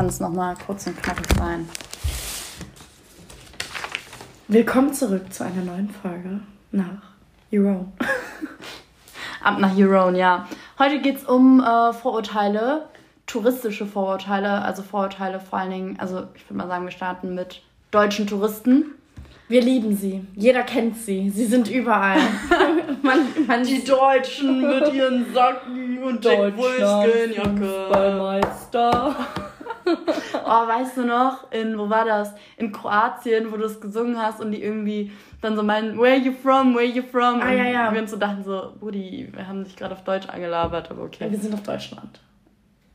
kann es nochmal kurz und knackig sein. Willkommen zurück zu einer neuen Folge nach Your Ab nach Your ja. Heute geht es um äh, Vorurteile, touristische Vorurteile, also Vorurteile vor allen Dingen, also ich würde mal sagen, wir starten mit deutschen Touristen. Wir lieben sie. Jeder kennt sie. Sie sind überall. man, man die Deutschen mit ihren Socken und Jack Wolfskin-Jacke. Fußballmeister. oh, weißt du noch, in, wo war das? In Kroatien, wo du es gesungen hast und die irgendwie dann so meinen, where you from, where you from? Ah, ja, ja. Und wir uns so dachten so, Rudi, wir haben dich gerade auf Deutsch angelabert, aber okay. Wir sind auf Deutschland.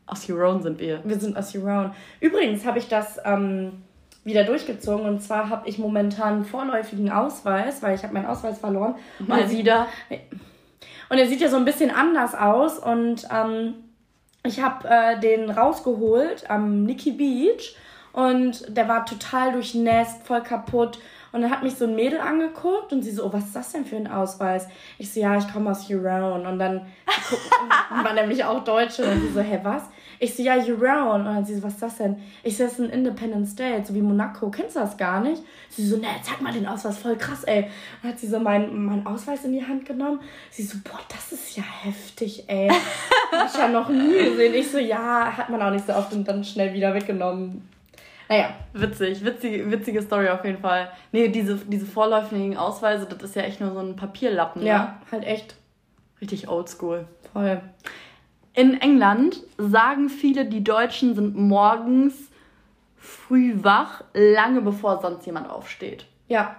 Aus Huron sind wir. Wir sind aus Huron. Übrigens habe ich das ähm, wieder durchgezogen und zwar habe ich momentan vorläufigen Ausweis, weil ich habe meinen Ausweis verloren. Mal wieder. Und er sieht ja so ein bisschen anders aus und ähm, ich habe äh, den rausgeholt am Nikki Beach und der war total durchnässt, voll kaputt. Und dann hat mich so ein Mädel angeguckt und sie so, oh, was ist das denn für ein Ausweis? Ich so, ja, ich komme aus Huron. Und dann war nämlich auch Deutsche und sie so, hä, was? Ich so, ja, Huron. Und dann sie so, was ist das denn? Ich so, das ist ein Independent State, so wie Monaco. Kennst du das gar nicht? Sie so, ne, zeig mal den Ausweis, voll krass, ey. Dann hat sie so meinen mein Ausweis in die Hand genommen. Sie so, boah, das ist ja heftig, ey. Hab ich ja noch nie gesehen. Ich so, ja, hat man auch nicht so oft und dann schnell wieder weggenommen. Naja. Witzig, witzige, witzige Story auf jeden Fall. Nee, diese, diese vorläufigen Ausweise, das ist ja echt nur so ein Papierlappen. Ja, ne? halt echt. Richtig oldschool. Voll. In England sagen viele, die Deutschen sind morgens früh wach, lange bevor sonst jemand aufsteht. Ja.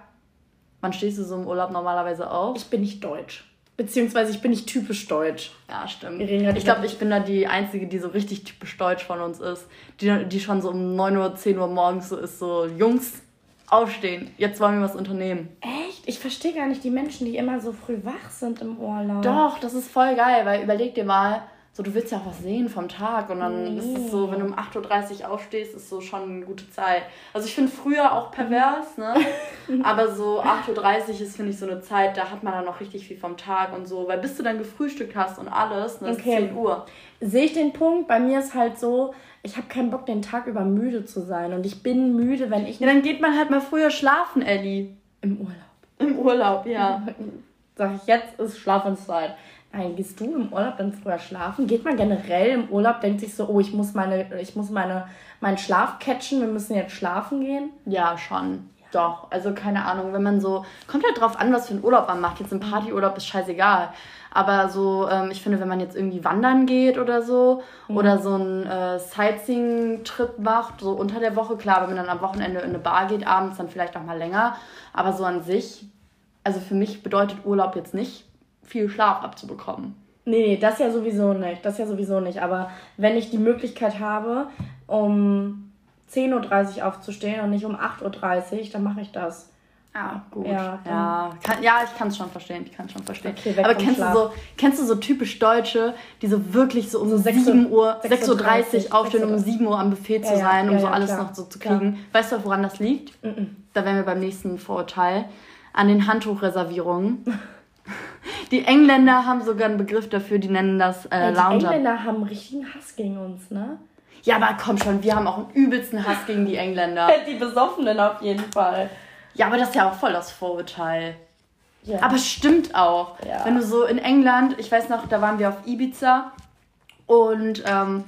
Wann stehst du so im Urlaub normalerweise auf? Ich bin nicht deutsch. Beziehungsweise ich bin nicht typisch deutsch. Ja, stimmt. Ich glaube, ich bin da die Einzige, die so richtig typisch deutsch von uns ist. Die, die schon so um 9 Uhr, 10 Uhr morgens so ist, so Jungs, aufstehen, jetzt wollen wir was unternehmen. Echt? Ich verstehe gar nicht die Menschen, die immer so früh wach sind im Urlaub. Doch, das ist voll geil, weil überleg dir mal, so du willst ja auch was sehen vom Tag und dann nee. ist es so, wenn du um 8.30 Uhr aufstehst, ist so schon eine gute Zeit. Also ich finde früher auch pervers, ne? Aber so 8.30 Uhr ist, finde ich, so eine Zeit, da hat man dann noch richtig viel vom Tag und so. Weil bis du dann gefrühstückt hast und alles, ne, okay. ist 10 Uhr. Sehe ich den Punkt. Bei mir ist halt so, ich habe keinen Bock, den Tag über müde zu sein. Und ich bin müde, wenn ich. Ja, dann geht man halt mal früher schlafen, Ellie. Im Urlaub. Im Urlaub, ja. Sag ich, jetzt ist Schlafenszeit. Gehst du im Urlaub dann früher schlafen? Geht man generell im Urlaub, denkt sich so, oh, ich muss meine, ich muss meine, meinen Schlaf catchen, wir müssen jetzt schlafen gehen? Ja, schon. Doch. Also keine Ahnung, wenn man so, kommt halt drauf an, was für einen Urlaub man macht. Jetzt ein Partyurlaub ist scheißegal. Aber so, ähm, ich finde, wenn man jetzt irgendwie wandern geht oder so, mhm. oder so einen äh, Sightseeing-Trip macht, so unter der Woche, klar, wenn man dann am Wochenende in eine Bar geht, abends dann vielleicht auch mal länger. Aber so an sich, also für mich bedeutet Urlaub jetzt nicht, viel Schlaf abzubekommen. Nee, nee, das ja sowieso nicht. Das ja sowieso nicht. Aber wenn ich die Möglichkeit habe, um 10.30 Uhr aufzustehen und nicht um 8.30 Uhr, dann mache ich das. Ah, gut. Ja, ja, kann, ja ich kann es schon verstehen. Ich kann schon verstehen. Okay, Aber kennst du, so, kennst du so typisch Deutsche, die so wirklich so um so 7 Uhr, 6.30 Uhr aufstehen, um 7 Uhr am Buffet zu ja, sein, um ja, so alles klar. noch so zu kriegen? Weißt du, woran das liegt? Mm -mm. Da wären wir beim nächsten Vorurteil. An den Handtuchreservierungen. Die Engländer haben sogar einen Begriff dafür, die nennen das äh, Lounger. Die Engländer haben einen richtigen Hass gegen uns, ne? Ja, aber komm schon, wir haben auch einen übelsten Hass gegen die Engländer. die Besoffenen auf jeden Fall. Ja, aber das ist ja auch voll das Vorurteil. Ja. Aber stimmt auch. Ja. Wenn du so in England, ich weiß noch, da waren wir auf Ibiza und ähm,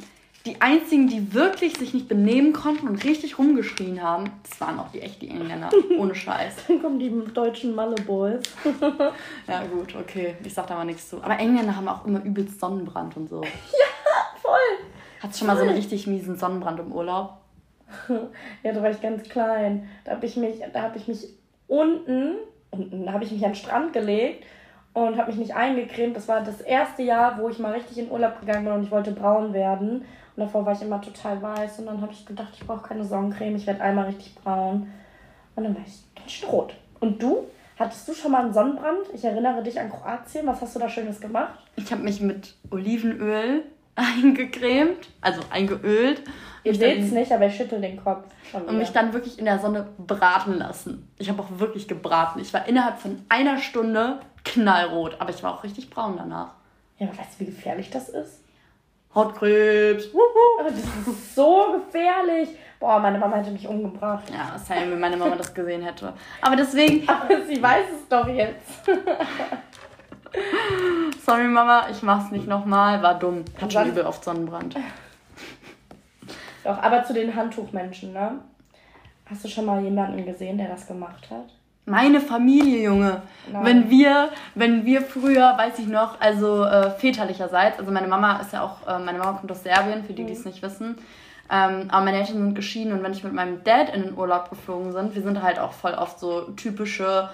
die einzigen, die wirklich sich nicht benehmen konnten und richtig rumgeschrien haben, das waren auch die echten Engländer. Ohne Scheiß. Dann kommen die deutschen Malle-Boys. ja, gut, okay. Ich sag da mal nichts zu. Aber Engländer haben auch immer übelst Sonnenbrand und so. ja, voll. Hattest du schon mal so einen richtig miesen Sonnenbrand im Urlaub? ja, da war ich ganz klein. Da habe ich mich, da habe ich mich unten, unten, da habe ich mich an den Strand gelegt und habe mich nicht eingecremt. Das war das erste Jahr, wo ich mal richtig in Urlaub gegangen bin und ich wollte braun werden. Und davor war ich immer total weiß und dann habe ich gedacht, ich brauche keine Sonnencreme, ich werde einmal richtig braun. Und dann war ich ganz schön rot. Und du? Hattest du schon mal einen Sonnenbrand? Ich erinnere dich an Kroatien. Was hast du da Schönes gemacht? Ich habe mich mit Olivenöl eingecremt, also eingeölt. Ihr seht es nicht, aber ich schüttel den Kopf. und mich dann wirklich in der Sonne braten lassen. Ich habe auch wirklich gebraten. Ich war innerhalb von einer Stunde knallrot, aber ich war auch richtig braun danach. Ja, aber weißt du, wie gefährlich das ist? Hautkrebs. Das ist so gefährlich. Boah, meine Mama hätte mich umgebracht. Ja, same, wenn meine Mama das gesehen hätte. Aber deswegen. Aber sie weiß es doch jetzt. Sorry, Mama, ich mach's nicht nochmal. War dumm. Hat schon übel oft Sonnenbrand. Doch, aber zu den Handtuchmenschen, ne? Hast du schon mal jemanden gesehen, der das gemacht hat? Meine Familie, Junge. Nein. Wenn wir, wenn wir früher, weiß ich noch, also äh, väterlicherseits, also meine Mama ist ja auch, äh, meine Mama kommt aus Serbien, für die, die es mhm. nicht wissen. Ähm, aber meine Eltern sind geschieden und wenn ich mit meinem Dad in den Urlaub geflogen bin, wir sind halt auch voll oft so typische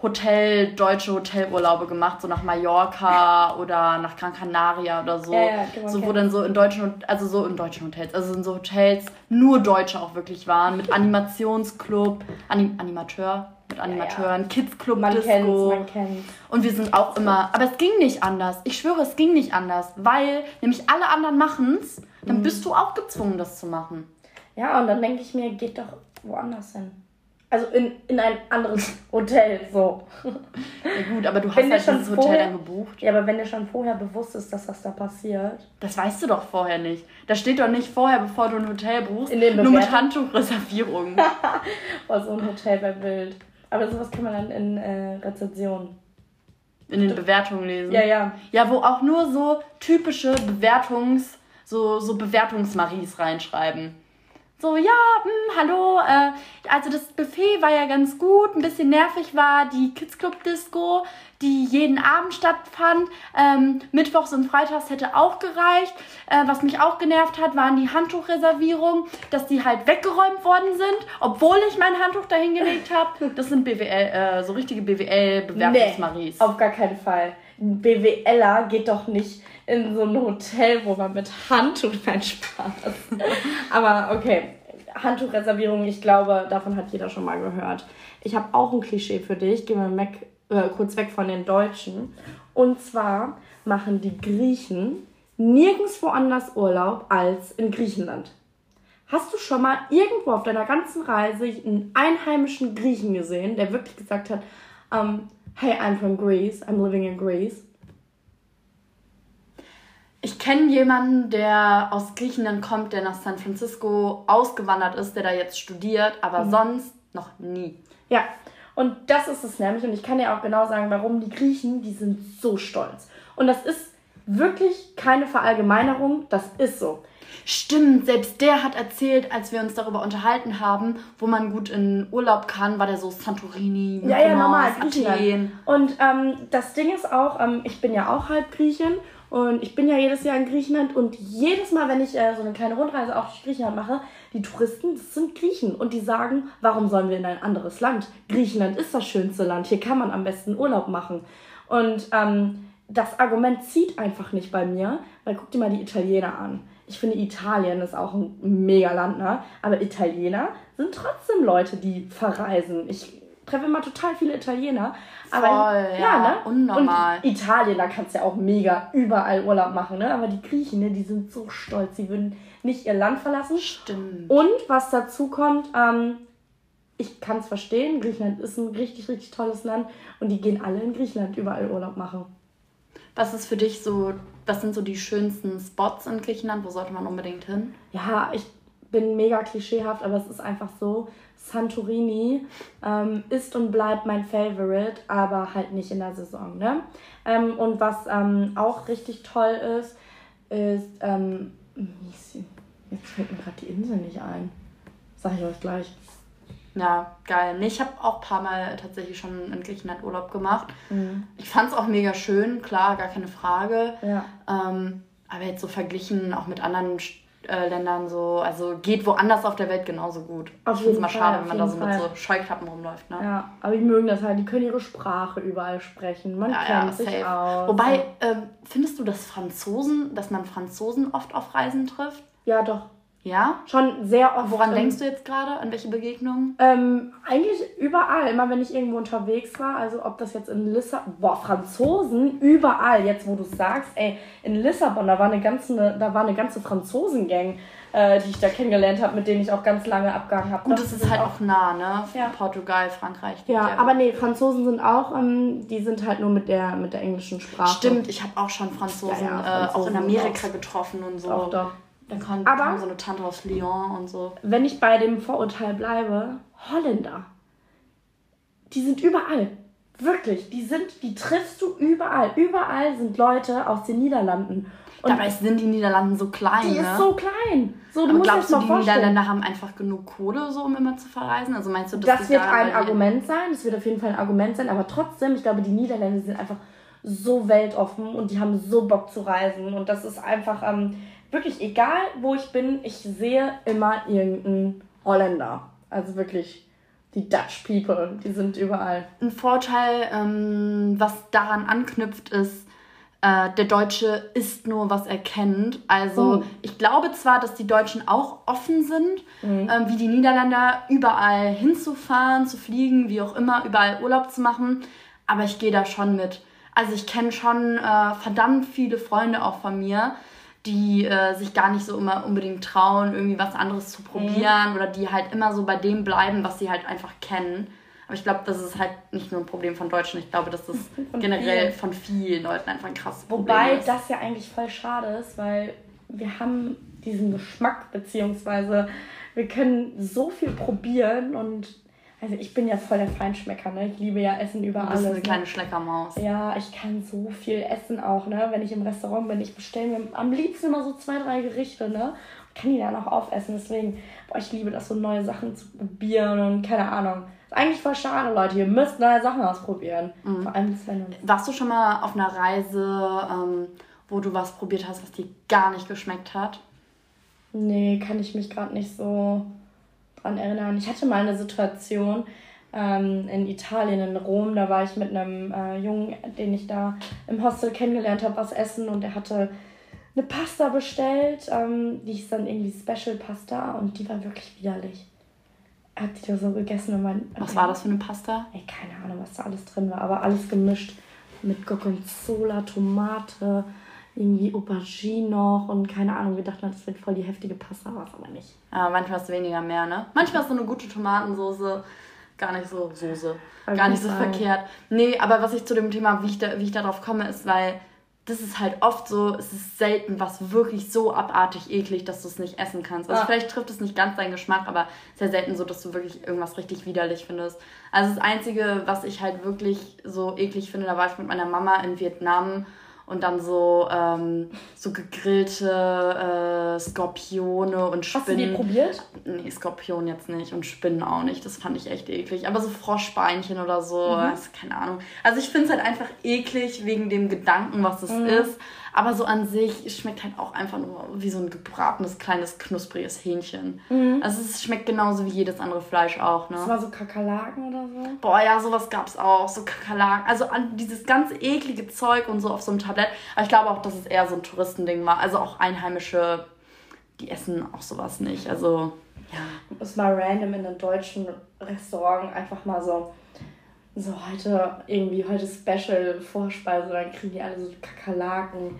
Hotel, deutsche Hotelurlaube gemacht, so nach Mallorca oder nach Gran Canaria oder so. Ja, ja, genau, so wo dann so in deutschen, also so in deutschen Hotels, also in so Hotels nur Deutsche auch wirklich waren, mit Animationsclub, Anim Animateur, mit Animateuren, ja, ja. Kids-Club, man Disco. Kennt's, man kennt's. Und wir sind auch immer, aber es ging nicht anders. Ich schwöre, es ging nicht anders, weil nämlich alle anderen machen's, dann mhm. bist du auch gezwungen, das zu machen. Ja, und dann denke ich mir, geht doch woanders hin. Also in, in ein anderes Hotel, so. Ja gut, aber du hast wenn halt dieses Hotel vorher, dann gebucht. Ja, aber wenn dir schon vorher bewusst ist, dass das da passiert. Das weißt du doch vorher nicht. Da steht doch nicht vorher, bevor du ein Hotel buchst, nur mit Handtuchreservierung. oh, so ein Hotel wäre wild. Aber sowas kann man dann in äh, Rezensionen. In den Bewertungen lesen. Ja, ja. Ja, wo auch nur so typische Bewertungs-, so, so Bewertungsmaries reinschreiben so, ja, mh, hm, hallo, äh, also das Buffet war ja ganz gut, ein bisschen nervig war die Kids Club Disco, die jeden Abend stattfand. Ähm, Mittwochs und Freitags hätte auch gereicht. Äh, was mich auch genervt hat, waren die Handtuchreservierungen, dass die halt weggeräumt worden sind, obwohl ich mein Handtuch dahin gelegt habe. Das sind BWL, äh, so richtige BWL-Bewerbungsmaries. Nee, auf gar keinen Fall. Ein BWLer geht doch nicht in so ein Hotel, wo man mit Handtuch keinen Spaß. Aber okay, Handtuchreservierung, ich glaube, davon hat jeder schon mal gehört. Ich habe auch ein Klischee für dich. Gehen wir weg, äh, kurz weg von den Deutschen. Und zwar machen die Griechen nirgendwo anders Urlaub als in Griechenland. Hast du schon mal irgendwo auf deiner ganzen Reise einen einheimischen Griechen gesehen, der wirklich gesagt hat, um, ähm, hey, I'm from Greece, I'm living in Greece? Ich kenne jemanden, der aus Griechenland kommt, der nach San Francisco ausgewandert ist, der da jetzt studiert, aber mhm. sonst noch nie. Ja, und das ist es nämlich. Und ich kann dir auch genau sagen, warum die Griechen, die sind so stolz. Und das ist wirklich keine Verallgemeinerung, das ist so. Stimmt, selbst der hat erzählt, als wir uns darüber unterhalten haben, wo man gut in Urlaub kann, war der so Santorini, Mykonos, ja, ja, normal, Athen. Und ähm, das Ding ist auch, ähm, ich bin ja auch halb Griechin und ich bin ja jedes Jahr in Griechenland und jedes Mal, wenn ich äh, so eine kleine Rundreise auch durch Griechenland mache, die Touristen, das sind Griechen und die sagen, warum sollen wir in ein anderes Land? Griechenland ist das schönste Land, hier kann man am besten Urlaub machen. Und ähm, das Argument zieht einfach nicht bei mir, weil guck dir mal die Italiener an. Ich finde, Italien ist auch ein mega Land, ne? Aber Italiener sind trotzdem Leute, die verreisen. Ich treffe immer total viele Italiener. Aber, Voll, ja, ja ne? Unnormal. Und Italien, da kannst du ja auch mega überall Urlaub machen, ne? Aber die Griechen, ne, die sind so stolz, sie würden nicht ihr Land verlassen. Stimmt. Und was dazu kommt, ähm, ich kann es verstehen, Griechenland ist ein richtig, richtig tolles Land und die gehen alle in Griechenland überall Urlaub machen. Was ist für dich so, was sind so die schönsten Spots in Griechenland? Wo sollte man unbedingt hin? Ja, ich bin mega klischeehaft, aber es ist einfach so, Santorini ähm, ist und bleibt mein Favorite, aber halt nicht in der Saison. Ne? Ähm, und was ähm, auch richtig toll ist, ist, ähm, jetzt fällt mir gerade die Insel nicht ein. Sag ich euch gleich. Ja, geil. Nee, ich habe auch ein paar Mal tatsächlich schon in Griechenland Urlaub gemacht. Mhm. Ich fand es auch mega schön, klar, gar keine Frage. Ja. Ähm, aber jetzt so verglichen auch mit anderen äh, Ländern so, also geht woanders auf der Welt genauso gut. Auf ich finde es mal schade, wenn man da so Fall. mit so Scheuklappen rumläuft. Ne? Ja, aber die mögen das halt, die können ihre Sprache überall sprechen. Man ja, kennt ja, sich aus. Wobei, äh, findest du, dass Franzosen, dass man Franzosen oft auf Reisen trifft? Ja, doch. Ja? Schon sehr oft. Woran denkst du jetzt gerade? An welche Begegnungen? Ähm, eigentlich überall. Immer wenn ich irgendwo unterwegs war. Also ob das jetzt in Lissabon... Boah, Franzosen überall. Jetzt, wo du sagst, ey, in Lissabon, da war eine ganze, da war eine ganze Franzosengang, äh, die ich da kennengelernt habe, mit denen ich auch ganz lange abgehangen habe. Und das, das ist halt auch nah, ne? Ja. Portugal, Frankreich. Ja, ja, aber nee, Franzosen sind auch, ähm, die sind halt nur mit der, mit der englischen Sprache. Stimmt, ich habe auch schon Franzosen, ja, Franzosen äh, auch in Amerika getroffen und so. Auch doch. Dann kam, Aber kam so eine Tante aus Lyon und so. Wenn ich bei dem Vorurteil bleibe, Holländer. Die sind überall. Wirklich. Die sind, die triffst du überall. Überall sind Leute aus den Niederlanden. Und Dabei sind die Niederlande so klein. Die ne? ist so klein. So, du Aber musst glaubst du, die vorstellen. Niederländer haben einfach genug Kohle, so um immer zu verreisen? Also meinst du, das wird da ein Argument sein? Das wird auf jeden Fall ein Argument sein. Aber trotzdem, ich glaube, die Niederländer sind einfach so weltoffen und die haben so Bock zu reisen. Und das ist einfach, ähm, wirklich egal, wo ich bin, ich sehe immer irgendeinen Holländer. Also wirklich die Dutch People, die sind überall. Ein Vorteil, ähm, was daran anknüpft, ist, äh, der Deutsche isst nur, was er kennt. Also oh. ich glaube zwar, dass die Deutschen auch offen sind, mhm. ähm, wie die Niederländer, überall hinzufahren, zu fliegen, wie auch immer, überall Urlaub zu machen, aber ich gehe da schon mit. Also ich kenne schon äh, verdammt viele Freunde auch von mir, die äh, sich gar nicht so immer unbedingt trauen, irgendwie was anderes zu probieren mhm. oder die halt immer so bei dem bleiben, was sie halt einfach kennen. Aber ich glaube, das ist halt nicht nur ein Problem von Deutschen. Ich glaube, dass das von generell vielen. von vielen Leuten einfach ein krasses Problem Wobei ist. das ja eigentlich voll schade ist, weil wir haben diesen Geschmack, beziehungsweise wir können so viel probieren und also ich bin ja voll der Feinschmecker, ne? Ich liebe ja Essen über alles. Du bist eine ne? kleine Schleckermaus. Ja, ich kann so viel essen auch, ne? Wenn ich im Restaurant bin, ich bestelle mir am liebsten immer so zwei, drei Gerichte, ne? Und kann die dann auch aufessen. Deswegen, boah, ich liebe das, so neue Sachen zu probieren und keine Ahnung. Ist eigentlich voll schade, Leute. Ihr müsst neue Sachen ausprobieren. Mhm. Vor allem Sven Warst du schon mal auf einer Reise, ähm, wo du was probiert hast, was dir gar nicht geschmeckt hat? Nee, kann ich mich gerade nicht so dran erinnern. Ich hatte mal eine Situation ähm, in Italien, in Rom, da war ich mit einem äh, Jungen, den ich da im Hostel kennengelernt habe, was essen und er hatte eine Pasta bestellt, ähm, die hieß dann irgendwie Special Pasta und die war wirklich widerlich. Er hat die da so gegessen und mein. Was war das für eine Pasta? Ey, keine Ahnung, was da alles drin war, aber alles gemischt mit Gorgonzola, Tomate, irgendwie Aubergine noch und keine Ahnung, wir dachten, das wird voll die heftige Pasta, war es aber nicht. Ja, manchmal ist weniger mehr, ne? Manchmal ist so eine gute Tomatensoße gar nicht so Soße, gar nicht so sein. verkehrt. Nee, aber was ich zu dem Thema, wie ich, da, wie ich darauf komme, ist, weil das ist halt oft so, es ist selten was wirklich so abartig eklig, dass du es nicht essen kannst. Also ja. vielleicht trifft es nicht ganz deinen Geschmack, aber sehr selten so, dass du wirklich irgendwas richtig widerlich findest. Also das Einzige, was ich halt wirklich so eklig finde, da war ich mit meiner Mama in Vietnam und dann so, ähm, so gegrillte äh, Skorpione und Spinnen. Hast du die probiert? Nee, Skorpion jetzt nicht und Spinnen auch nicht. Das fand ich echt eklig. Aber so Froschbeinchen oder so, mhm. also, keine Ahnung. Also ich finde es halt einfach eklig wegen dem Gedanken, was es mhm. ist. Aber so an sich schmeckt halt auch einfach nur wie so ein gebratenes, kleines, knuspriges Hähnchen. Mhm. Also es schmeckt genauso wie jedes andere Fleisch auch, ne? Das war so Kakerlaken oder so? Boah, ja, sowas gab's auch. So Kakerlaken. Also an dieses ganz eklige Zeug und so auf so einem Tablett. Aber ich glaube auch, dass es eher so ein Touristending war. Also auch Einheimische, die essen auch sowas nicht. Also, ja. Ist mal random in einem deutschen Restaurant einfach mal so so heute irgendwie heute Special Vorspeise, dann kriegen die alle so Kakerlaken.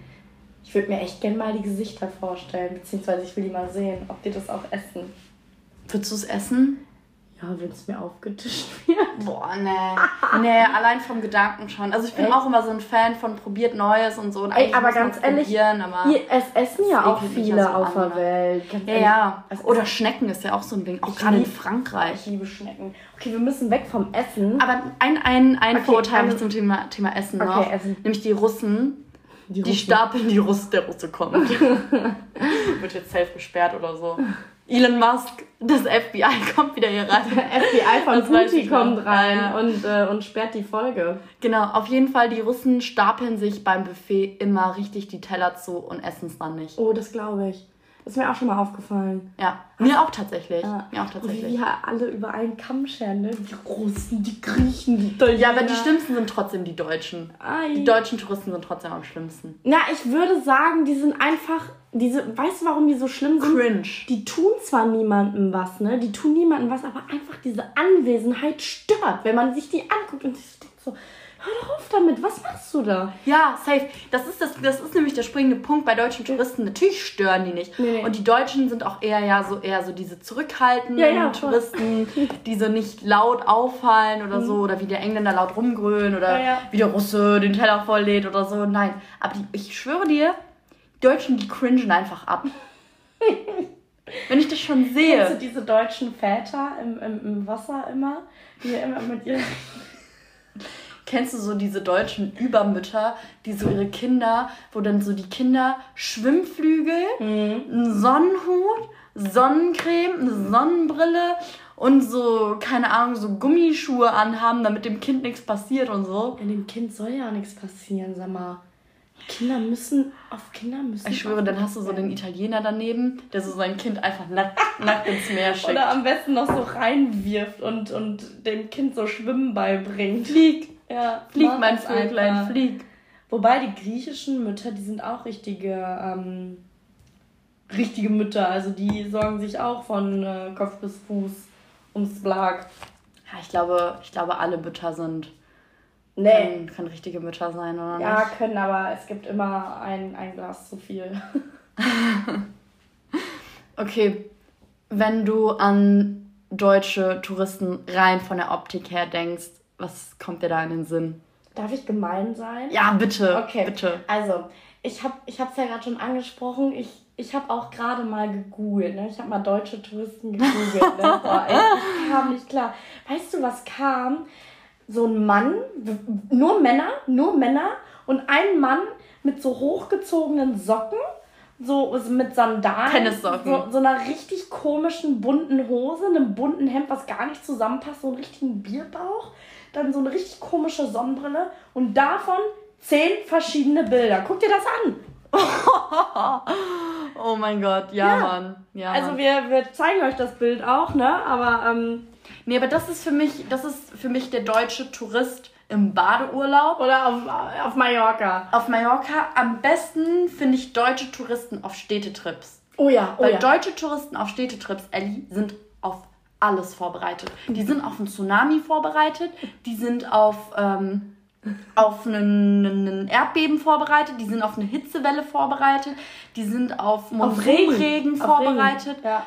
Ich würde mir echt gerne mal die Gesichter vorstellen, beziehungsweise ich will die mal sehen, ob die das auch essen. Würdest du es essen? Ja, wenn es mir aufgetischt wird. Boah, nee. nee, allein vom Gedanken schon. Also ich bin Echt? auch immer so ein Fan von probiert Neues und so. Und Ey, aber ganz ehrlich, aber ihr, es essen ja auch viele so auf der Welt. Ganz ja, ehrlich. ja. Oder Schnecken ist ja auch so ein Ding. Auch gerade in Frankreich. Ich liebe Schnecken. Okay, wir müssen weg vom Essen. Aber ein, ein, ein okay, Vorurteil habe ich zum Thema, Thema Essen okay, noch. Essen. Nämlich die Russen. Die, die stapeln die Russe, der Russe kommt. Wird jetzt safe gesperrt oder so. Elon Musk, das FBI kommt wieder hier rein. FBI von Putin kommt rein ja. und, äh, und sperrt die Folge. Genau, auf jeden Fall, die Russen stapeln sich beim Buffet immer richtig die Teller zu und essen es dann nicht. Oh, das glaube ich. Ist mir auch schon mal aufgefallen. Ja, mir auch tatsächlich. Ja. Mir auch tatsächlich. Wie wir alle über einen Kamm scheren, ne? Die Russen, die Griechen, die Deutschen. Ja, aber die schlimmsten sind trotzdem die Deutschen. Ai. Die deutschen Touristen sind trotzdem am schlimmsten. Na, ich würde sagen, die sind einfach. Diese, weißt du, warum die so schlimm sind? Cringe. Die tun zwar niemandem was, ne? Die tun niemandem was, aber einfach diese Anwesenheit stört, wenn man sich die anguckt und sich denkt so, hör doch auf damit, was machst du da? Ja, safe. Das ist, das, das ist nämlich der springende Punkt bei deutschen Touristen. Natürlich stören die nicht. Nee, nee. Und die Deutschen sind auch eher ja so eher so diese zurückhaltenden Ja, ja. Touristen, die so nicht laut auffallen oder so, oder wie der Engländer laut rumgrölen oder Mhm. Ja, wie der Russe den Teller volllädt oder so. Nein. Aber die, ich schwöre dir, die Deutschen, die cringen einfach ab. Wenn ich das schon Kennst du sehe. diese deutschen Väter im, im, im Wasser immer, die immer mit ihren. Kennst du so diese deutschen Übermütter, die so ihre Kinder, wo dann so die Kinder Schwimmflügel, einen Sonnenhut, Sonnencreme, eine Sonnenbrille und so, keine Ahnung, so Gummischuhe anhaben, damit dem Kind nichts passiert und so. Ja, dem Kind soll ja nichts passieren, sag mal. Kinder müssen, auf Kinder müssen. Ich schwöre, dann hast du so den Italiener daneben, der so sein Kind einfach nackt, nackt ins Meer schickt. Oder am besten noch so reinwirft und, und dem Kind so Schwimmen beibringt. Flieg, Ja, flieg, mach mein Vöglein, einfach. flieg. Wobei die griechischen Mütter, die sind auch richtige, ähm, richtige Mütter. Also die sorgen sich auch von äh, Kopf bis Fuß ums Blag. Ja, ich glaube, ich glaube, alle Mütter sind, Nee. können, können richtige Mütter sein, oder Ja, nicht? können, aber es gibt immer ein, ein Glas zu viel. Okay, wenn du an deutsche Touristen rein von der Optik her denkst, was kommt dir da in den Sinn? Darf ich gemein sein? Ja, bitte, Okay. bitte. Also, ich habe es ja gerade schon angesprochen. Ich, ich habe auch gerade mal gegoogelt. Ne? Ich habe mal deutsche Touristen gegoogelt. Ne? Boah, ey, ich kam nicht klar. Weißt du, was kam? So ein Mann, nur Männer, nur Männer und ein Mann mit so hochgezogenen Socken, so mit Sandalen, Tennissocken. so, so einer richtig komischen bunten Hose, einem bunten Hemd, was gar nicht zusammenpasst, so einen richtigen Bierbauch, dann so eine richtig komische Sonnenbrille und davon zehn verschiedene Bilder. Guck dir das an. Oh mein Gott, ja, Ja. Mann. Ja, Also Mann. wir, wir zeigen euch das Bild auch, ne? Aber ähm, Nee, aber das ist für mich, das ist für mich der deutsche Tourist im Badeurlaub. oder auf, auf Mallorca. Auf Mallorca am besten finde ich deutsche Touristen auf Städtetrips. Oh ja, oh Weil ja. deutsche Touristen auf Städtetrips, Ellie, sind auf alles vorbereitet. Die sind auf einen Tsunami vorbereitet, die sind auf, ähm, auf einen, einen Erdbeben vorbereitet, die sind auf eine Hitzewelle vorbereitet, die sind auf Monsunregen vorbereitet. Regen. Ja.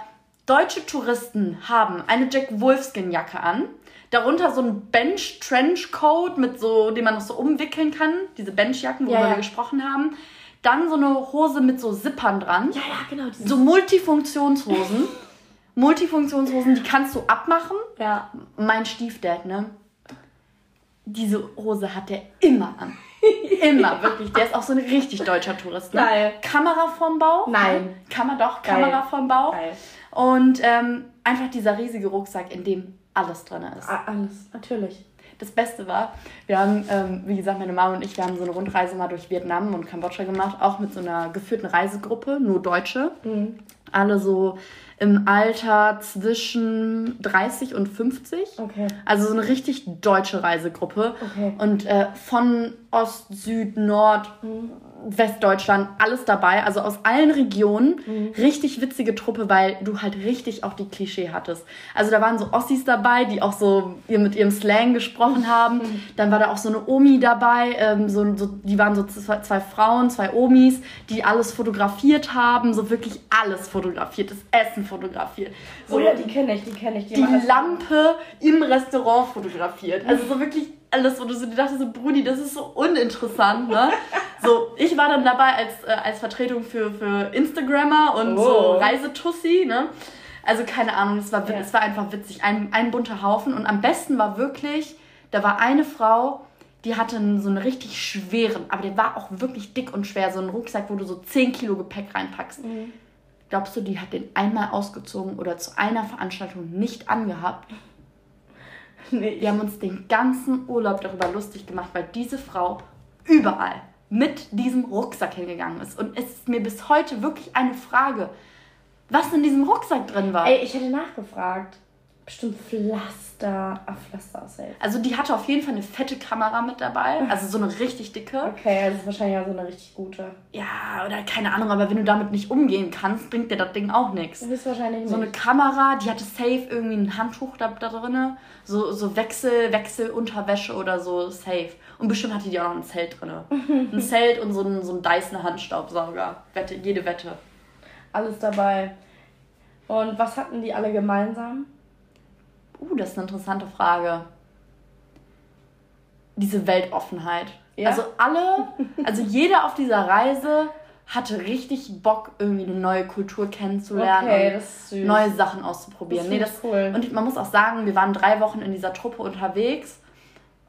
Deutsche Touristen haben eine Jack Wolfskin Jacke an, darunter so ein Bench Trenchcoat mit so, den man noch so umwickeln kann, diese Benchjacken, worüber Ja, ja. wir gesprochen haben. Dann so eine Hose mit so Zippern dran. ja, ja, genau. So Multifunktionshosen. Multifunktionshosen, die kannst du abmachen. ja. Mein Stiefdad, ne? Diese Hose hat er immer an. Immer, wirklich. Der ist auch so ein richtig deutscher Tourist. Ne? Geil. Kamera vorm Bauch. Nein. Kamera doch, Geil. Kamera vorm Bauch. Geil. Und ähm, einfach dieser riesige Rucksack, in dem alles drin ist. Alles, natürlich. Das Beste war, wir haben, ähm, wie gesagt, meine Mama und ich, wir haben so eine Rundreise mal durch Vietnam und Kambodscha gemacht, auch mit so einer geführten Reisegruppe, nur Deutsche. Mhm. Alle so im Alter zwischen 30 und 50. Okay. Also so eine richtig deutsche Reisegruppe. Okay. Und äh, von Ost, Süd, Nord, Westdeutschland, alles dabei. Also aus allen Regionen. Richtig witzige Truppe, weil du halt richtig auch die Klischee hattest. Also da waren so Ossis dabei, die auch so mit ihrem Slang gesprochen haben. Dann war da auch so eine Omi dabei. Ähm, so, so, die waren so zwei, zwei Frauen, zwei Omis, die alles fotografiert haben. So wirklich alles fotografiert. Das Essen fotografiert. So Oh ja, die kenne ich, die kenne ich. die das- Lampe im Restaurant fotografiert. Also so wirklich alles, wo du so dachtest, so Brudi, das ist so uninteressant, ne? So, ich war dann dabei als, äh, als Vertretung für, für Instagrammer und so Oh. Reisetussi, ne? Also keine Ahnung, es war, Ja. es war einfach witzig. Ein, ein bunter Haufen. Und am besten war wirklich, da war eine Frau, die hatte so einen richtig schweren, aber der war auch wirklich dick und schwer, so einen Rucksack, wo du so 10 Kilo Gepäck reinpackst. Mhm. Glaubst du, die hat den einmal ausgezogen oder zu einer Veranstaltung nicht angehabt? Nee, Wir haben uns den ganzen Urlaub darüber lustig gemacht, weil diese Frau überall mit diesem Rucksack hingegangen ist. Und es ist mir bis heute wirklich eine Frage. was in diesem Rucksack drin war. Ey, ich hätte nachgefragt. Bestimmt Pflaster. Ah, Pflaster safe. Also die hatte auf jeden Fall eine fette Kamera mit dabei. Also so eine richtig dicke. Okay, also ist wahrscheinlich auch so eine richtig gute. Ja, oder keine Ahnung, aber wenn du damit nicht umgehen kannst, bringt dir das Ding auch nichts. Höchstwahrscheinlich So eine Kamera, die hatte safe irgendwie ein Handtuch da, da drin. So, so Wechsel, Wechselunterwäsche oder so, safe. Und bestimmt hatte die auch noch ein Zelt drin. ein Zelt und so ein, so ein Dyson Handstaubsauger. Wette, jede Wette. Alles dabei. Und was hatten die alle gemeinsam? Uh, das ist eine interessante Frage. Diese Weltoffenheit. Ja. Also alle, also jeder auf dieser Reise hatte richtig Bock, irgendwie eine neue Kultur kennenzulernen Okay, und das ist süß. neue Sachen auszuprobieren. Das nee, das, cool. Und man muss auch sagen, wir waren drei Wochen in dieser Truppe unterwegs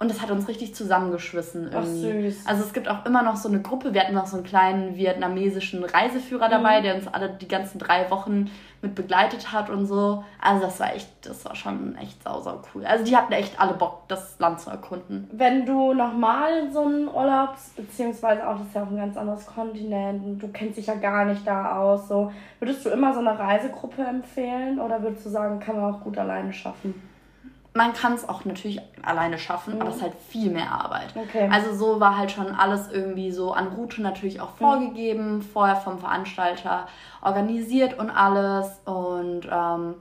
und das hat uns richtig zusammengeschwissen Ach, irgendwie. süß. Also es gibt auch immer noch so eine Gruppe, wir hatten noch so einen kleinen vietnamesischen Reiseführer dabei, Mhm. der uns alle die ganzen drei Wochen mit begleitet hat und so. Also das war echt, das war schon echt sau, sau cool. Also die hatten echt alle Bock, das Land zu erkunden. Wenn du nochmal so einen Urlaubs, beziehungsweise auch, das ist ja auch ein ganz anderes Kontinent und du kennst dich ja gar nicht da aus, so, würdest du immer so eine Reisegruppe empfehlen oder würdest du sagen, kann man auch gut alleine schaffen? Man kann es auch natürlich alleine schaffen, aber es ist halt viel mehr Arbeit. Mhm. Okay. Also so war halt schon alles irgendwie so an Route natürlich auch vorgegeben, vorher vom Veranstalter organisiert und alles. Und ähm,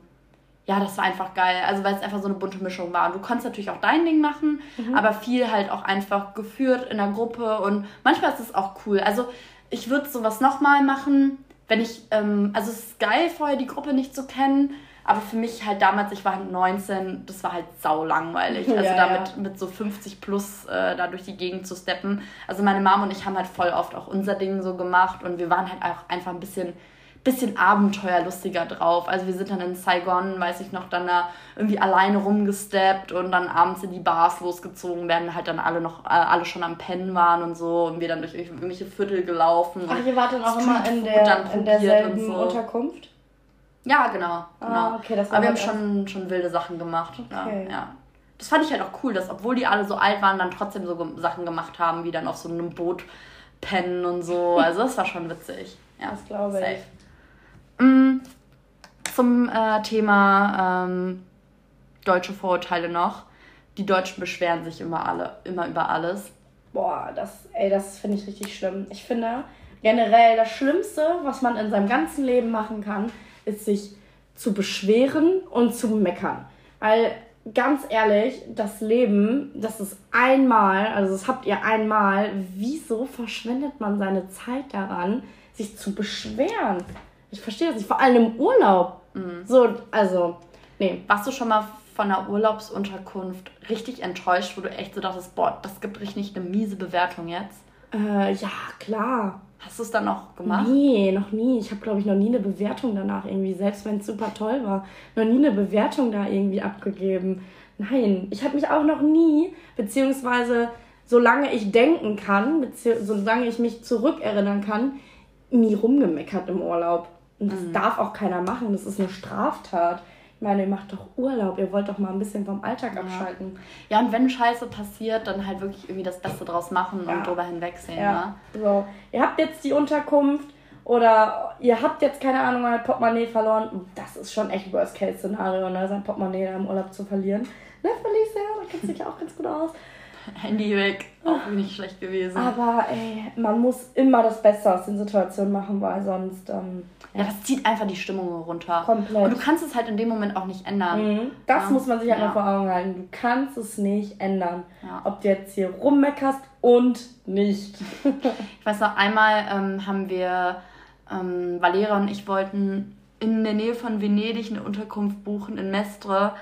ja, das war einfach geil. Also weil es einfach so eine bunte Mischung war. Und du konntest natürlich auch dein Ding machen, aber viel halt auch einfach geführt in der Gruppe. Und manchmal ist es auch cool. Also ich würde sowas nochmal machen, wenn ich, ähm, also es ist geil, vorher die Gruppe nicht zu kennen. Aber für mich halt damals, ich war halt 19, das war halt sau langweilig. Also Ja, damit ja. mit so 50 plus äh, da durch die Gegend zu steppen. Also meine Mom und ich haben halt voll oft auch unser Ding so gemacht und wir waren halt auch einfach ein bisschen, bisschen abenteuerlustiger drauf. Also wir sind dann in Saigon, weiß ich noch, dann da irgendwie alleine rumgesteppt und dann abends in die Bars losgezogen, während halt dann alle noch, äh, alle schon am Pennen waren und so und wir dann durch irgendwelche Viertel gelaufen. Ach, und ihr wart dann auch immer in, der, in derselben so. Unterkunft? Ja, genau. genau. Ah, okay, das war Aber wir haben schon, schon wilde Sachen gemacht. Okay. Ja, ja. Das fand ich halt auch cool, dass obwohl die alle so alt waren, dann trotzdem so Sachen gemacht haben, wie dann auf so einem Boot pennen und so. Also das war schon witzig. Ja, Das glaube safe. ich. Mm, Zum äh, Thema ähm, deutsche Vorurteile noch. Die Deutschen beschweren sich immer alle, immer über alles. Boah, das, ey, das finde ich richtig schlimm. Ich finde generell das Schlimmste, was man in seinem ganzen Leben machen kann, ist sich zu beschweren und zu meckern. Weil ganz ehrlich, das Leben, das ist einmal, also das habt ihr einmal, wieso verschwendet man seine Zeit daran, sich zu beschweren? Ich verstehe das nicht, vor allem im Urlaub. So, also, nee. Warst du schon mal von einer Urlaubsunterkunft richtig enttäuscht, wo du echt so dachtest, boah, das gibt richtig eine miese Bewertung jetzt? Äh, ja, klar. Hast du es dann auch gemacht? Nee, noch nie. Ich habe, glaube ich, noch nie eine Bewertung danach irgendwie, selbst wenn es super toll war, noch nie eine Bewertung da irgendwie abgegeben. Nein, ich habe mich auch noch nie, beziehungsweise solange ich denken kann, bezieh- solange ich mich zurückerinnern kann, nie rumgemeckert im Urlaub. Und das darf auch keiner machen. Das ist eine Straftat. Ich meine, ihr macht doch Urlaub. Ihr wollt doch mal ein bisschen vom Alltag abschalten. Ja, und wenn Scheiße passiert, dann halt wirklich irgendwie das Beste draus machen Ja. und drüber hinwegsehen. Ja. So, ihr habt jetzt die Unterkunft oder ihr habt jetzt, keine Ahnung, euer Portemonnaie verloren. Das ist schon echt Worst-Case-Szenario, ne? sein Portemonnaie da im Urlaub zu verlieren. Ne, Felicia, da kennt sich ja auch ganz gut aus. Handy weg, auch nicht schlecht gewesen. Aber ey, man muss immer das Beste aus den Situationen machen, weil sonst. Ähm, ja, das zieht einfach die Stimmung runter. Komplett. Und du kannst es halt in dem Moment auch nicht ändern. Mhm. Das Ja. muss man sich halt Ja. mal vor Augen halten. Du kannst es nicht ändern. Ja. Ob du jetzt hier rummeckerst und nicht. Ich weiß noch, einmal ähm, haben wir, ähm, Valera und ich wollten in der Nähe von Venedig eine Unterkunft buchen in Mestre.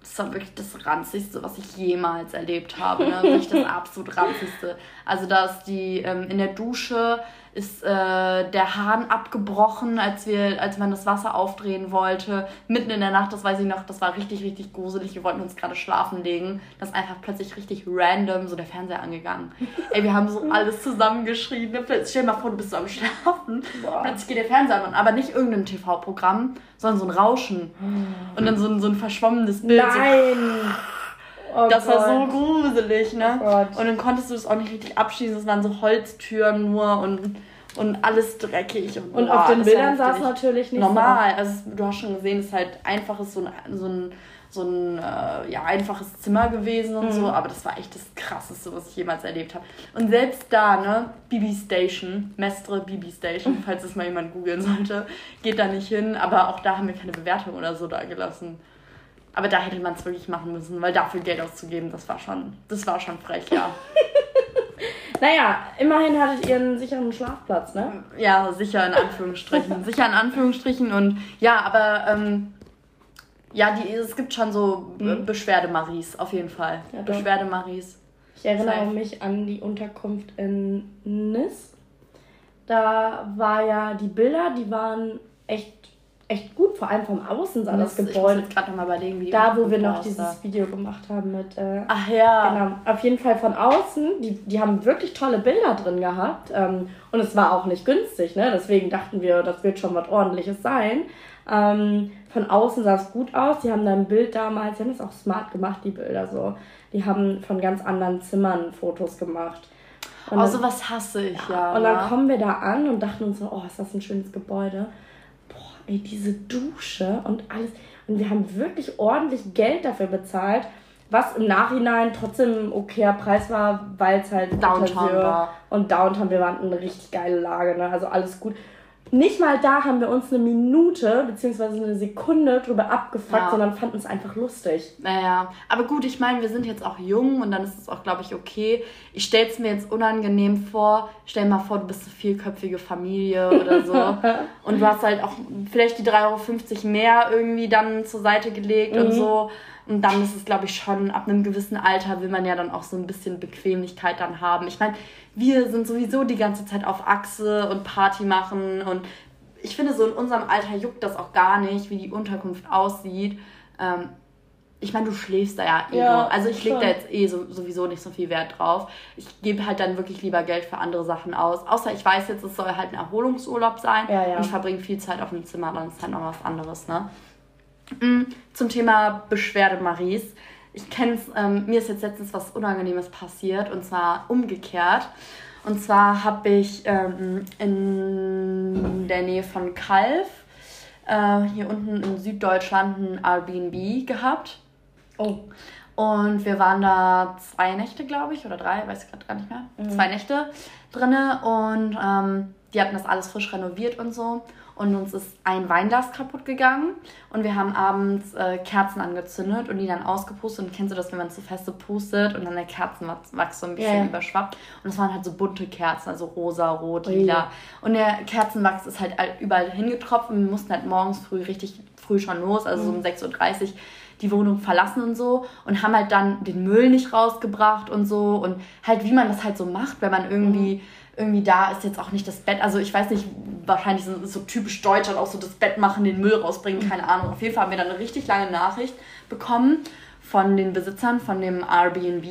Das war wirklich das ranzigste, was ich jemals erlebt habe. Ne? Wirklich das absolut ranzigste. Also da ist die, ähm, in der Dusche ist äh, der Hahn abgebrochen, als wir, als man das Wasser aufdrehen wollte. Mitten in der Nacht, das weiß ich noch, das war richtig, richtig gruselig. Wir wollten uns gerade schlafen legen. Das ist einfach plötzlich richtig random so der Fernseher angegangen. Ey, wir haben so alles zusammengeschrien. Plötzlich, stell dir mal vor, du bist so am Schlafen. Boah. Plötzlich geht der Fernseher an, aber nicht irgendein TV-Programm, sondern so ein Rauschen. Und dann so ein, so ein verschwommenes Bild. So, Nein! Oh das war so Gott. gruselig, ne? Oh Gott. und dann konntest du das auch nicht richtig abschließen. Es waren so Holztüren nur und und alles dreckig. Und, und boah, auf den Bildern sah es natürlich nicht normal. So. Also du hast schon gesehen, es ist halt einfach ist so ein, so ein so ein äh, ja, einfaches Zimmer gewesen und mhm. so, aber das war echt das krasseste, was ich jemals erlebt habe. Und selbst da, ne, BB Station, Mestre BB Station, mhm. falls es mal jemand googeln sollte, geht da nicht hin, aber auch da haben wir keine Bewertung oder so da gelassen. Aber da hätte man es wirklich machen müssen, weil dafür Geld auszugeben, das war schon, das war schon frech, ja. naja, immerhin hattet ihr einen sicheren Schlafplatz, ne? Ja, sicher in Anführungsstrichen. sicher in Anführungsstrichen und ja, aber ähm, ja, die, es gibt schon so mhm. Beschwerdemaries, auf jeden Fall. Ja, Beschwerdemaries. Ich erinnere mich an die Unterkunft in Nis. Da war ja die Bilder, die waren echt, echt gut, vor allem vom Außen sah das, das Gebäude. Ich muss gerade nochmal überlegen, wie die Da, wo wir noch dieses da. Video gemacht haben mit. Äh, Ach ja. Genau. Auf jeden Fall von außen, die, die haben wirklich tolle Bilder drin gehabt. Ähm, und es war auch nicht günstig, ne? Deswegen dachten wir, das wird schon was ordentliches sein. Ähm, von außen sah es gut aus. Die haben da ein Bild damals, die haben das auch smart gemacht, die Bilder so. Die haben von ganz anderen Zimmern Fotos gemacht. Und oh, sowas hasse ich, ja. ja und dann kommen wir da an und dachten uns so, oh, ist das ein schönes Gebäude. Ey, diese Dusche und alles. Und wir haben wirklich ordentlich Geld dafür bezahlt, was im Nachhinein trotzdem ein okayer Preis war, weil es halt Downtown war. Und Downtown, wir waren eine richtig geile Lage, ne? Also alles gut nicht mal da haben wir uns eine Minute bzw. eine Sekunde drüber abgefuckt, ja. sondern fanden es einfach lustig. Naja, aber gut, ich meine, wir sind jetzt auch jung und dann ist es auch, glaube ich, okay. Ich stelle es mir jetzt unangenehm vor. Stell dir mal vor, du bist eine vierköpfige Familie oder so und du hast halt auch vielleicht die 3,50 Euro mehr irgendwie dann zur Seite gelegt mhm. und so. Und dann ist es, glaube ich, schon ab einem gewissen Alter will man ja dann auch so ein bisschen Bequemlichkeit dann haben. Ich meine, wir sind sowieso die ganze Zeit auf Achse und Party machen und ich finde, so in unserem Alter juckt das auch gar nicht, wie die Unterkunft aussieht. Ähm, ich meine, du schläfst da ja eh ja, Also ich lege da jetzt eh so, sowieso nicht so viel Wert drauf. Ich gebe halt dann wirklich lieber Geld für andere Sachen aus. Außer ich weiß jetzt, es soll halt ein Erholungsurlaub sein ja, ja. und ich verbringe viel Zeit auf dem Zimmer, dann ist halt noch was anderes, ne? Mm, zum Thema Beschwerde Maries ich kenne es, ähm, mir ist jetzt letztens was Unangenehmes passiert und zwar umgekehrt. Und zwar habe ich ähm, in der Nähe von Kalf, äh, hier unten in Süddeutschland, ein Airbnb gehabt. Oh. Und wir waren da zwei Nächte, glaube ich, oder drei, weiß ich gerade gar nicht mehr. Mhm. Zwei Nächte drinne und ähm, die hatten das alles frisch renoviert und so und uns ist ein Weinglas kaputt gegangen und wir haben abends äh, Kerzen angezündet und die dann ausgepustet. Und kennst du das, wenn man zu feste pustet und dann der Kerzenwachs so ein bisschen yeah. überschwappt? Und es waren halt so bunte Kerzen, also rosa, rot, lila. Und der Kerzenwachs ist halt überall hingetropft und wir mussten halt morgens früh richtig früh schon los, also so um 6.30 mhm. Uhr die Wohnung verlassen und so und haben halt dann den Müll nicht rausgebracht und so. Und halt wie man das halt so macht, wenn man irgendwie mhm irgendwie da ist jetzt auch nicht das Bett. Also ich weiß nicht, wahrscheinlich es so typisch Deutschland auch so das Bett machen, den Müll rausbringen, keine Ahnung. Auf jeden Fall haben wir dann eine richtig lange Nachricht bekommen von den Besitzern von dem Airbnb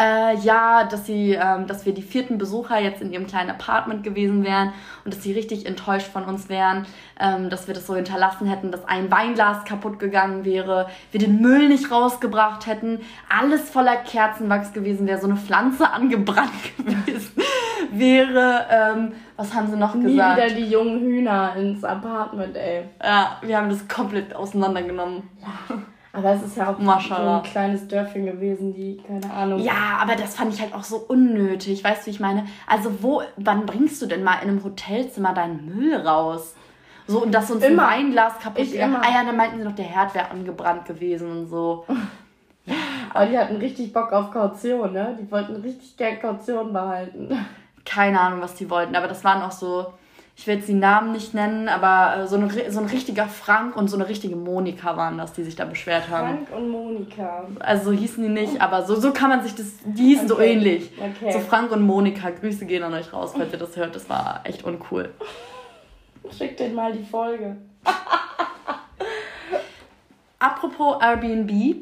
äh, ja, dass sie, ähm, dass wir die vierten Besucher jetzt in ihrem kleinen Apartment gewesen wären und dass sie richtig enttäuscht von uns wären, ähm, dass wir das so hinterlassen hätten, dass ein Weinglas kaputt gegangen wäre, wir den Müll nicht rausgebracht hätten, alles voller Kerzenwachs gewesen wäre, so eine Pflanze angebrannt gewesen wäre. Ähm, was haben sie noch Nie gesagt? wieder die jungen Hühner ins Apartment, ey. Ja, wir haben das komplett auseinandergenommen. Ja. Aber es ist ja auch Maschallah. so ein kleines Dörfchen gewesen, die, keine Ahnung. Ja, aber das fand ich halt auch so unnötig. Weißt du, wie ich meine? Also, wo, wann bringst du denn mal in einem Hotelzimmer deinen Müll raus? So, und dass uns immer. ein Weinglas kaputt ist. Ah ja, dann meinten sie noch, der Herd wäre angebrannt gewesen und so. aber die hatten richtig Bock auf Kaution, ne? Die wollten richtig gern Kaution behalten. Keine Ahnung, was die wollten, aber das waren auch so ich will jetzt die Namen nicht nennen, aber äh, so, eine, so ein richtiger Frank und so eine richtige Monika waren das, die sich da beschwert haben. Frank und Monika. Also so hießen die nicht, aber so, so kann man sich das, die hießen okay. so ähnlich. Okay. So Frank und Monika, Grüße gehen an euch raus, falls ihr das hört, das war echt uncool. Schickt denen mal die Folge. Apropos Airbnb.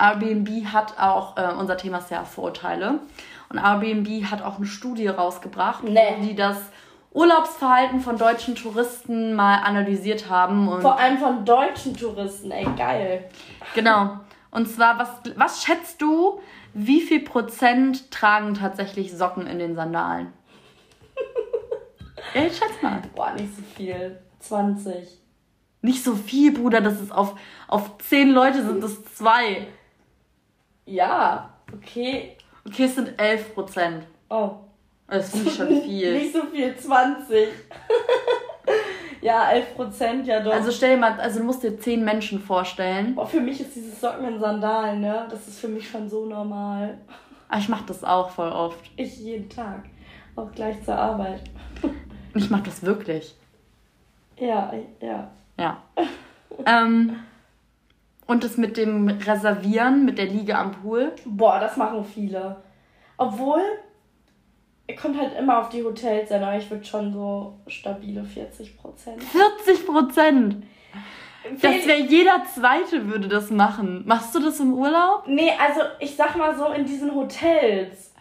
Airbnb hat auch, äh, unser Thema ist ja Vorurteile. Und Airbnb hat auch eine Studie rausgebracht, nee. die das Urlaubsverhalten von deutschen Touristen mal analysiert haben. Und Vor allem von deutschen Touristen, ey, geil. Genau. Und zwar, was, was schätzt du, wie viel Prozent tragen tatsächlich Socken in den Sandalen? Ja, jetzt schätz mal. Boah, nicht so viel. 20. Nicht so viel, Bruder. Das ist auf, auf 10 Leute sind das zwei. Ja, okay. Okay, es sind 11 Prozent. Oh. Das finde ich schon viel. nicht so viel, 20. ja, 11 Prozent, ja doch. Also stell dir mal, also du musst dir 10 Menschen vorstellen. Boah, für mich ist dieses Socken in Sandalen, ne? Das ist für mich schon so normal. Aber ich mache das auch voll oft. Ich jeden Tag. Auch gleich zur Arbeit. Ich mache das wirklich. Ja, ja. Ja. ähm, und das mit dem Reservieren, mit der Liege am Pool. Boah, das machen viele. Obwohl, kommt halt immer auf die Hotels an, aber ich würde schon so stabile 40 Prozent. 40 Prozent! Das wäre jeder Zweite würde das machen. Machst du das im Urlaub? Nee, also ich sag mal so in diesen Hotels.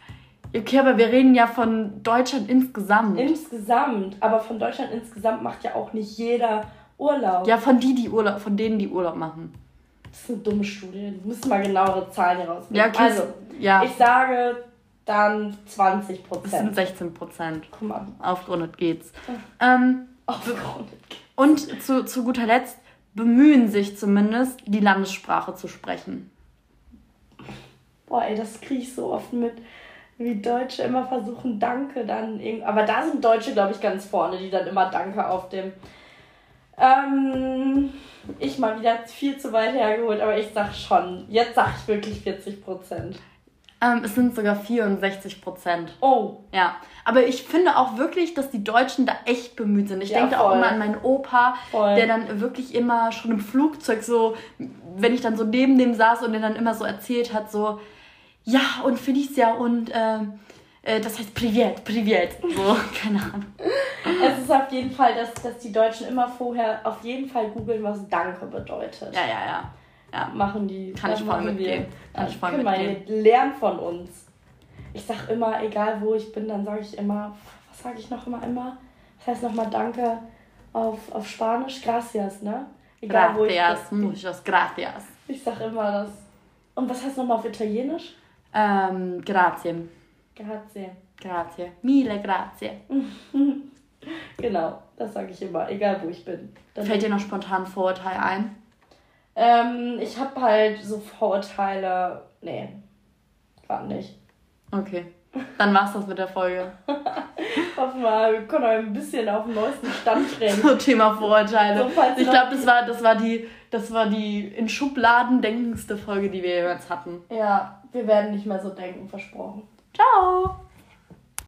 Okay, aber wir reden ja von Deutschland insgesamt. Insgesamt, aber von Deutschland insgesamt macht ja auch nicht jeder Urlaub. Ja, von die, die Urlaub, von denen, die Urlaub machen. Das ist eine dumme Studie. Wir müssen mal genauere Zahlen hier rausnehmen. Ja, okay. Also, ja. ich sage dann 20 Das sind Prozent. 16 Prozent. Guck mal. Aufgerundet geht's. Ähm, Aufgerundet. und zu, zu guter Letzt bemühen sich zumindest, die Landessprache zu sprechen. Boah, ey, das kriege ich so oft mit, wie Deutsche immer versuchen, Danke dann irgendwie. Aber da sind Deutsche, glaube ich, ganz vorne, die dann immer Danke auf dem. Ähm, ich mal wieder viel zu weit hergeholt, aber ich sag schon, jetzt sag ich wirklich 40 Prozent. Ähm, es sind sogar 64 Prozent. Oh, Ja, aber ich finde auch wirklich, dass die Deutschen da echt bemüht sind. Ich Ja, denke auch voll. immer an meinen Opa, Voll. der dann wirklich immer schon im Flugzeug so, wenn ich dann so neben dem saß und der dann immer so erzählt hat, so, ja, und Felicia und ähm, äh, das heißt Privet, Privet. So, keine Ahnung. Es ist auf jeden Fall, dass, dass die Deutschen immer vorher auf jeden Fall googeln, was Danke bedeutet. Ja, ja, ja. ja. Machen die. Kann ich voll mitgehen. Wir. Kann ich voll mitgehen. hier lernen von uns. Ich sag immer, egal wo ich bin, dann sage ich immer, was sage ich noch immer immer? Das heißt nochmal Danke auf, auf Spanisch, gracias, ne? Egal wo ich Gracias, muchas gracias. Ich sag immer das. Und was heißt nochmal auf Italienisch? Ähm, grazie. Grazie. Grazie. Mille grazie. Genau, das sage ich immer, egal wo ich bin. Dann Fällt dir noch spontan ein Vorurteil ein? ähm, ich habe halt so Vorurteile. Nee, gerade nicht. Okay. Dann war's das mit der Folge. Hoffen wir, wir können euch ein bisschen auf den neuesten Stand bringen. So Thema Vorurteile. So, ich glaube, das war, das war die, das war die in Schubladen denkendste Folge, die wir jemals hatten. Ja, wir werden nicht mehr so denken, versprochen. Ciao!